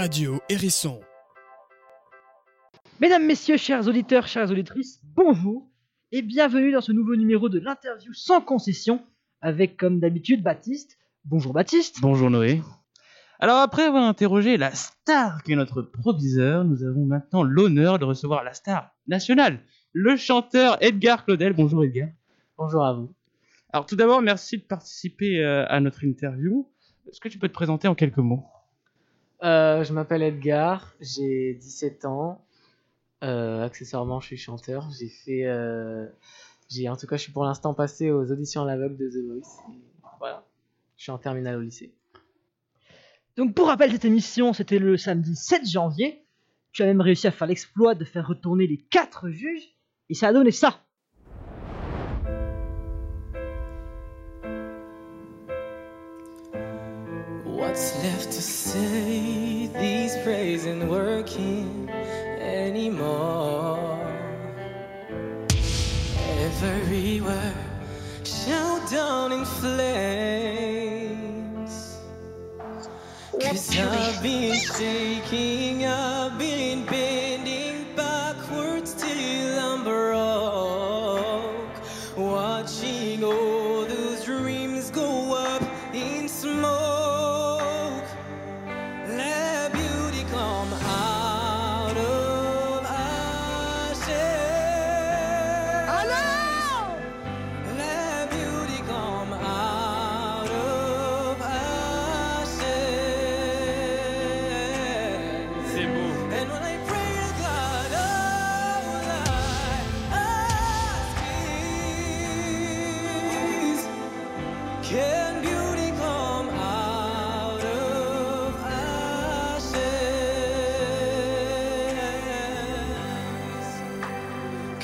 Radio Hérisson. Mesdames, Messieurs, chers auditeurs, chères auditrices, bonjour et bienvenue dans ce nouveau numéro de l'interview sans concession avec, comme d'habitude, Baptiste. Bonjour Baptiste. Bonjour Noé. Alors après avoir interrogé la star qui est notre proviseur, nous avons maintenant l'honneur de recevoir la star nationale, le chanteur Edgar Claudel. Bonjour Edgar. Bonjour à vous. Alors tout d'abord, merci de participer euh, à notre interview. Est-ce que tu peux te présenter en quelques mots? Euh, je m'appelle Edgar, j'ai 17 ans. Euh, accessoirement, je suis chanteur. J'ai fait, euh, en tout cas, je suis pour l'instant passé aux auditions à l'aveugle de The Voice. Voilà, je suis en terminale au lycée. Donc pour rappel, cette émission, c'était le samedi 7 janvier. Tu as même réussi à faire l'exploit de faire retourner les quatre juges et ça a donné ça. What's left to say? These praise ain't working anymore. Every word shout down in flames. Cause I've been shaking, I've been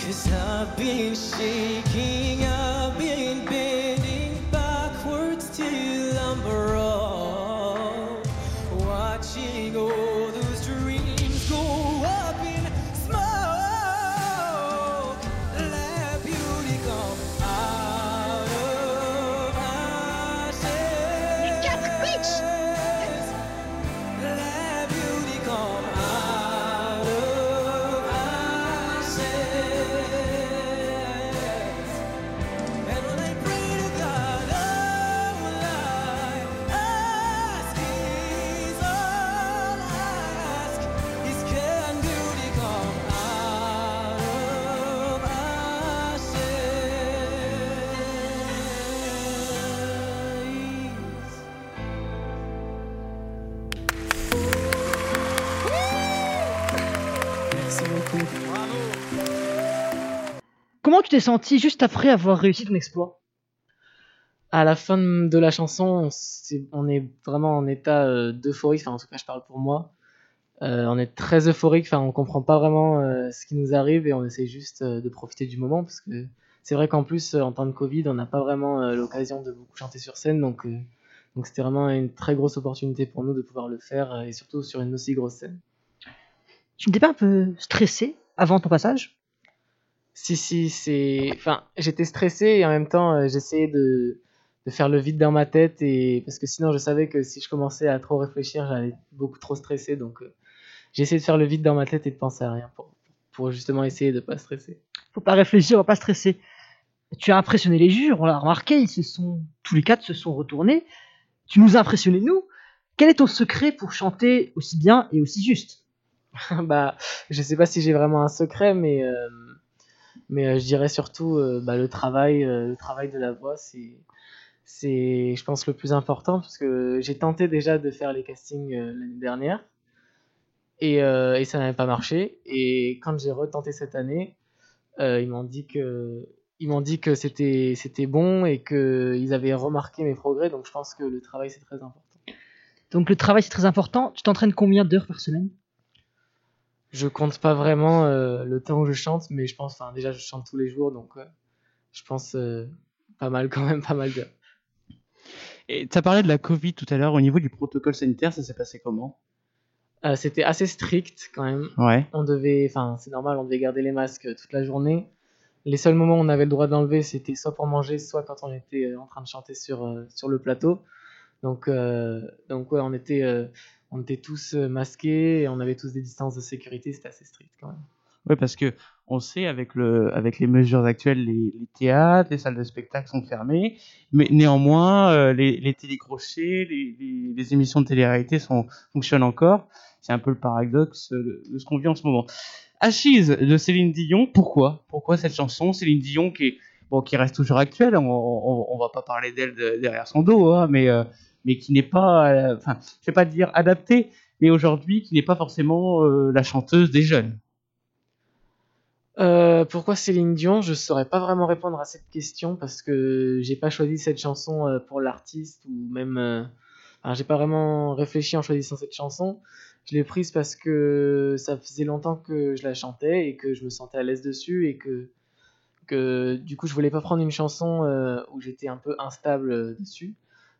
Cause I've been shaking, Beaucoup. Comment tu t'es senti juste après avoir réussi ton exploit? À la fin de la chanson, on, est vraiment en état euh, d'euphorie. Enfin, en tout cas, je parle pour moi. Euh, on est très euphorique. Enfin, on comprend pas vraiment euh, ce qui nous arrive et on essaie juste de profiter du moment parce que c'est vrai qu'en plus, en temps de Covid, on n'a pas vraiment l'occasion de beaucoup chanter sur scène. Donc, donc c'était vraiment une très grosse opportunité pour nous de pouvoir le faire et surtout sur une aussi grosse scène. Tu n'étais pas un peu stressé avant ton passage? Si, si, c'est. Enfin, j'étais stressé et en même temps, euh, j'essayais de, de faire le vide dans ma tête. Et... Parce que sinon, je savais que si je commençais à trop réfléchir, j'allais beaucoup trop stresser. Donc, euh, essayé de faire le vide dans ma tête et de penser à rien pour, pour justement essayer de pas stresser. Faut pas réfléchir, on va pas stresser. Tu as impressionné les juges, on l'a remarqué, ils se sont tous les quatre se sont retournés. Tu nous as impressionné nous. Quel est ton secret pour chanter aussi bien et aussi juste? bah, je sais pas si j'ai vraiment un secret, mais, euh, mais euh, je dirais surtout euh, bah, le travail, euh, le travail de la voix, c'est, c'est, je pense, le plus important parce que j'ai tenté déjà de faire les castings l'année dernière et, et ça n'avait pas marché. Et quand j'ai retenté cette année, ils m'ont dit que ils m'ont dit que c'était c'était bon et que ils avaient remarqué mes progrès. Donc je pense que le travail c'est très important. Donc le travail c'est très important. Tu t'entraînes combien d'heures par semaine? Je compte pas vraiment euh, le temps où je chante, mais je pense, enfin déjà je chante tous les jours, donc euh, je pense euh, pas mal quand même, pas mal d'heures. Et tu as parlé de la Covid tout à l'heure. Au niveau du protocole sanitaire, ça s'est passé comment? C'était assez strict quand même. Ouais. On devait, enfin c'est normal, on devait garder les masques toute la journée. Les seuls moments où on avait le droit d'enlever, c'était soit pour manger, soit quand on était en train de chanter sur, sur le plateau. Donc, donc ouais, on était, on était tous euh, masqués et on avait tous des distances de sécurité, c'était assez strict quand même. Oui, parce que on sait avec le avec les mesures actuelles, les, théâtres, les salles de spectacle sont fermées, mais néanmoins euh, les, les télécrochets, les, émissions de télé-réalité fonctionnent encore. C'est un peu le paradoxe de, ce qu'on vit en ce moment. Achise de Céline Dion, pourquoi? Pourquoi cette chanson? Céline Dion qui est bon, qui reste toujours actuelle. On, on, va pas parler d'elle de- derrière son dos, hein, mais euh, mais qui n'est pas, euh, enfin, je vais pas dire adaptée, mais aujourd'hui qui n'est pas forcément euh, la chanteuse des jeunes. Euh, pourquoi Céline Dion? Je saurais pas vraiment répondre à cette question parce que j'ai pas choisi cette chanson pour l'artiste ou même. enfin, j'ai pas vraiment réfléchi en choisissant cette chanson. Je l'ai prise parce que ça faisait longtemps que je la chantais et que je me sentais à l'aise dessus et que, que du coup je voulais pas prendre une chanson où j'étais un peu instable dessus.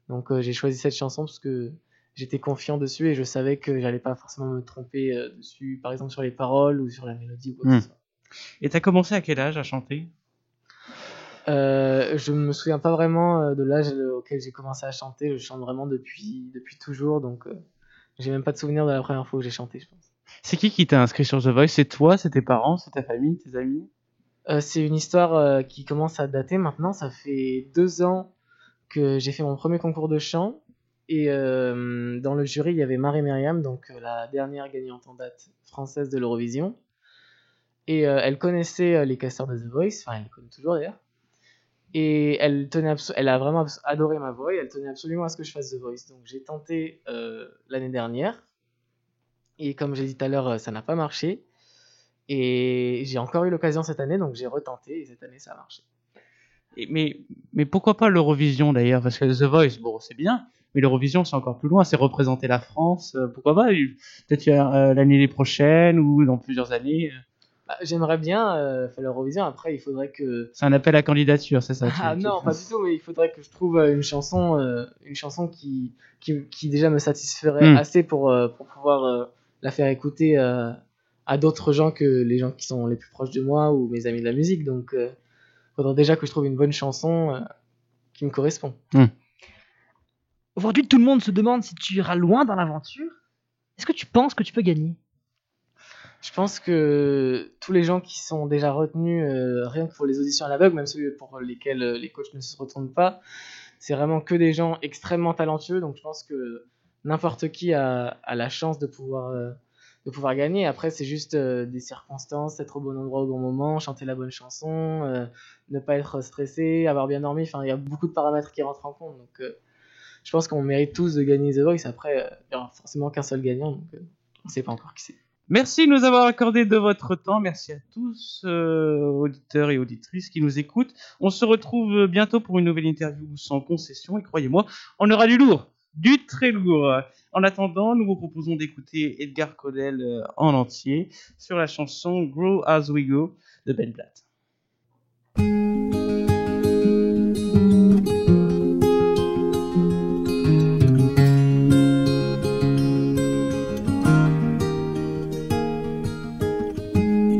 Donc euh, j'ai choisi cette chanson parce que j'étais confiant dessus et je savais que j'allais pas forcément me tromper euh, dessus, par exemple sur les paroles ou sur la mélodie ou quoi que Hmm. ce soit. Et t'as commencé à quel âge à chanter? Euh, je me souviens pas vraiment euh, de l'âge auquel j'ai commencé à chanter. Je chante vraiment depuis, depuis toujours, donc j'ai même pas de souvenir de la première fois où j'ai chanté, je pense. C'est qui qui t'a inscrit sur The Voice? C'est toi, c'est tes parents, c'est ta famille, tes amis? Euh, c'est une histoire euh, qui commence à dater maintenant. Ça fait deux ans que j'ai fait mon premier concours de chant. Et euh, dans le jury, il y avait Marie Myriam, donc euh, la dernière gagnante en date française de l'Eurovision. Et euh, elle connaissait les casteurs de The Voice, enfin elle les connaît toujours d'ailleurs. Et elle, tenait elle a vraiment adoré ma voix et elle tenait absolument à ce que je fasse The Voice. Donc j'ai tenté l'année dernière. Et comme j'ai dit tout à l'heure, ça n'a pas marché. Et j'ai encore eu l'occasion cette année, donc j'ai retenté et cette année ça a marché. Et- mais, mais pourquoi pas l'Eurovision d'ailleurs? Parce que The Voice, bon, c'est bien, mais l'Eurovision, c'est encore plus loin, c'est représenter la France. euh, Pourquoi pas? Peut-être euh, l'année prochaine ou dans plusieurs années. euh. Bah, J'aimerais bien euh, faire l'Eurovision, après il faudrait que... C'est un appel à candidature, c'est ça Ah non, pas du tout, mais il faudrait que je trouve une chanson, une chanson qui, qui, qui déjà me satisferait Hmm. assez pour, pour pouvoir la faire écouter à d'autres gens que les gens qui sont les plus proches de moi ou mes amis de la musique. Donc il faudrait déjà que je trouve une bonne chanson euh, qui me correspond. Aujourd'hui, tout le monde se demande si tu iras loin dans l'aventure. Est-ce que tu penses que tu peux gagner? Je pense que tous les gens qui sont déjà retenus, euh, rien que pour les auditions à l'aveugle, même ceux pour lesquels euh, les coachs ne se retournent pas, c'est vraiment que des gens extrêmement talentueux. Donc je pense que n'importe qui a, a la chance de pouvoir, euh, de pouvoir gagner. Après, c'est juste euh, des circonstances, être au bon endroit au bon moment, chanter la bonne chanson, euh, ne pas être stressé, avoir bien dormi. Enfin, il y a beaucoup de paramètres qui rentrent en compte. Donc euh, je pense qu'on mérite tous de gagner The Voice. Après, il n'y aura forcément qu'un seul gagnant. Donc on ne sait pas encore qui c'est. Merci de nous avoir accordé de votre temps. Merci à tous, auditeurs et auditrices qui nous écoutent. On se retrouve bientôt pour une nouvelle interview sans concession. Et croyez-moi, on aura du lourd, du très lourd. En attendant, nous vous proposons d'écouter Edgar Codel euh, en entier sur la chanson Grow As We Go de Ben.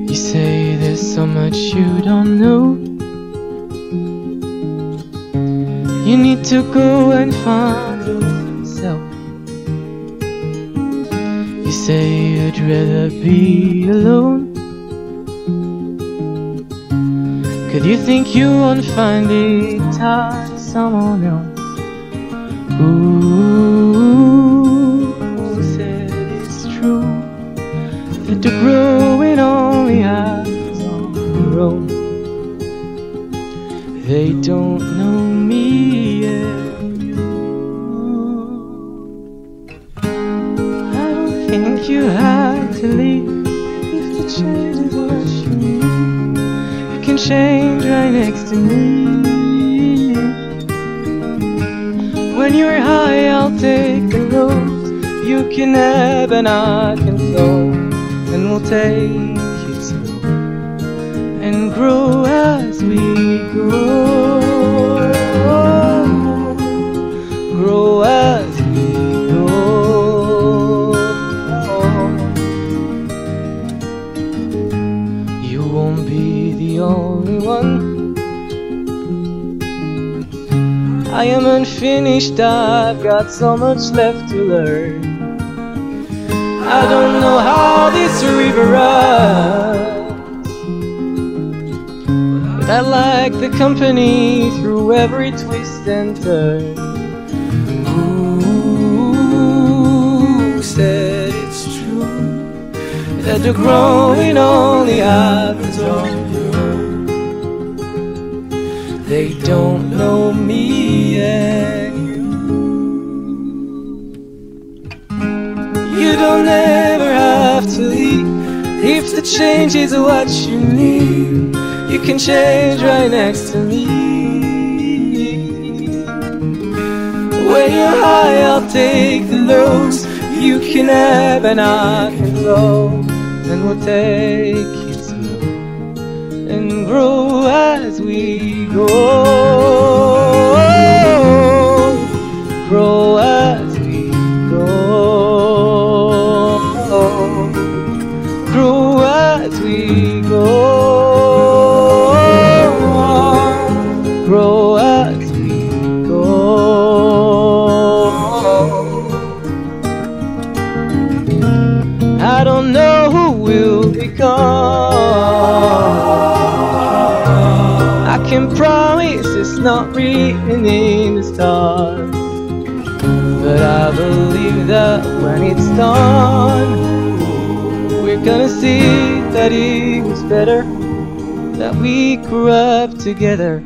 You say there's so much you don't know. You need to go and find say you'd rather be alone. Could you think you won't find it tied someone else? Ooh, change right next to me. When you're high, I'll take the road you can have and I can flow, and we'll take it slow and grow as we. Grow Unfinished, I've got so much left to learn. I don't know how this river runs, but I like the company through every twist and turn. Who said it's true that the growing only happens on your own? They don't know me you. You don't ever have to leave if the change is what you need. You can change right next to me. When you're high, I'll take the lows. You can have and I can flow, and we'll take it and grow as we go. Written in the stars. But I believe that when it's done, we're gonna see that it was better that we grew up together.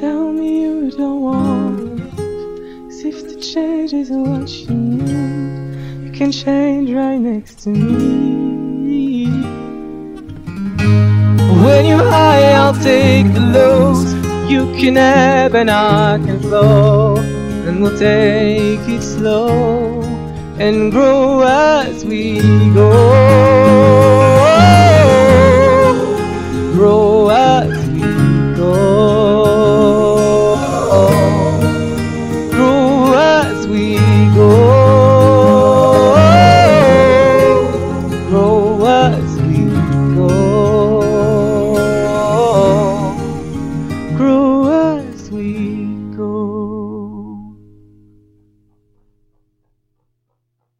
Tell me you don't want if the change is what you need, you can change right next to me. When you're high, I'll take the lows. You can ebb and I can flow, and we'll take it slow and grow as we go.